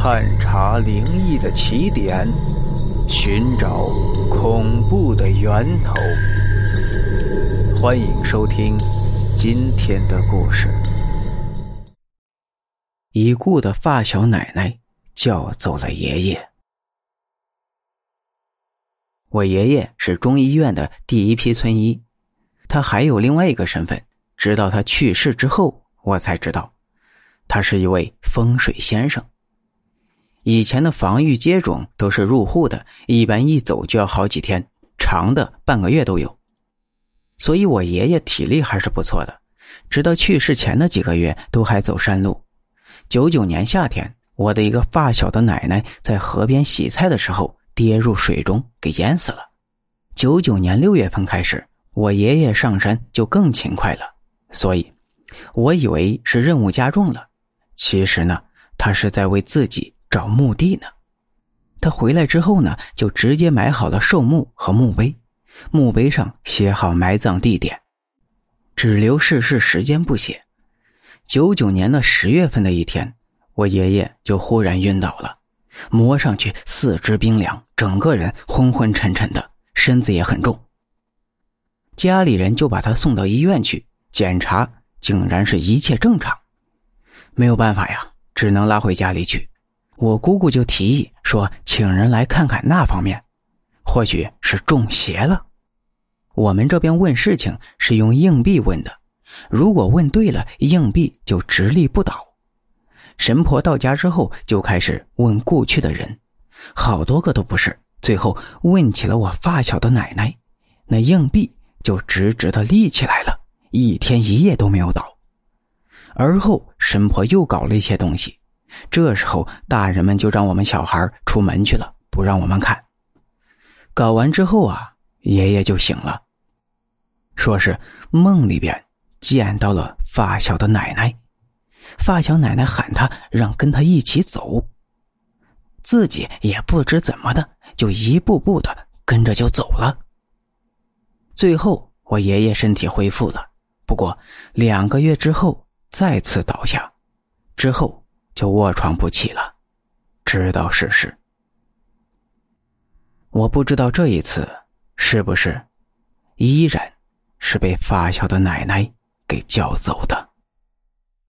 探查灵异的起点，寻找恐怖的源头。欢迎收听今天的故事。已故的发小奶奶叫走了爷爷。我爷爷是中医院的第一批村医，他还有另外一个身份。直到他去世之后，我才知道，他是一位风水先生。以前的防御接种都是入户的，一般一走就要好几天，长的半个月都有。所以我爷爷体力还是不错的，直到去世前的几个月都还走山路。九九年夏天，我的一个发小的奶奶在河边洗菜的时候跌入水中，给淹死了。九九年六月份开始，我爷爷上山就更勤快了，所以，我以为是任务加重了，其实呢，他是在为自己。找墓地呢，他回来之后呢，就直接买好了寿墓和墓碑，墓碑上写好埋葬地点，只留逝世时间不写。九九年的十月份的一天，我爷爷就忽然晕倒了，摸上去四肢冰凉，整个人昏昏沉沉的，身子也很重。家里人就把他送到医院去检查，竟然是一切正常，没有办法呀，只能拉回家里去。我姑姑就提议说：“请人来看看那方面，或许是中邪了。”我们这边问事情是用硬币问的，如果问对了，硬币就直立不倒。神婆到家之后就开始问故去的人，好多个都不是，最后问起了我发小的奶奶，那硬币就直直的立起来了，一天一夜都没有倒。而后神婆又搞了一些东西。这时候，大人们就让我们小孩出门去了，不让我们看。搞完之后啊，爷爷就醒了，说是梦里边见到了发小的奶奶，发小奶奶喊他让跟他一起走，自己也不知怎么的，就一步步的跟着就走了。最后，我爷爷身体恢复了，不过两个月之后再次倒下，之后。就卧床不起了，知道事实。我不知道这一次是不是依然是被发小的奶奶给叫走的。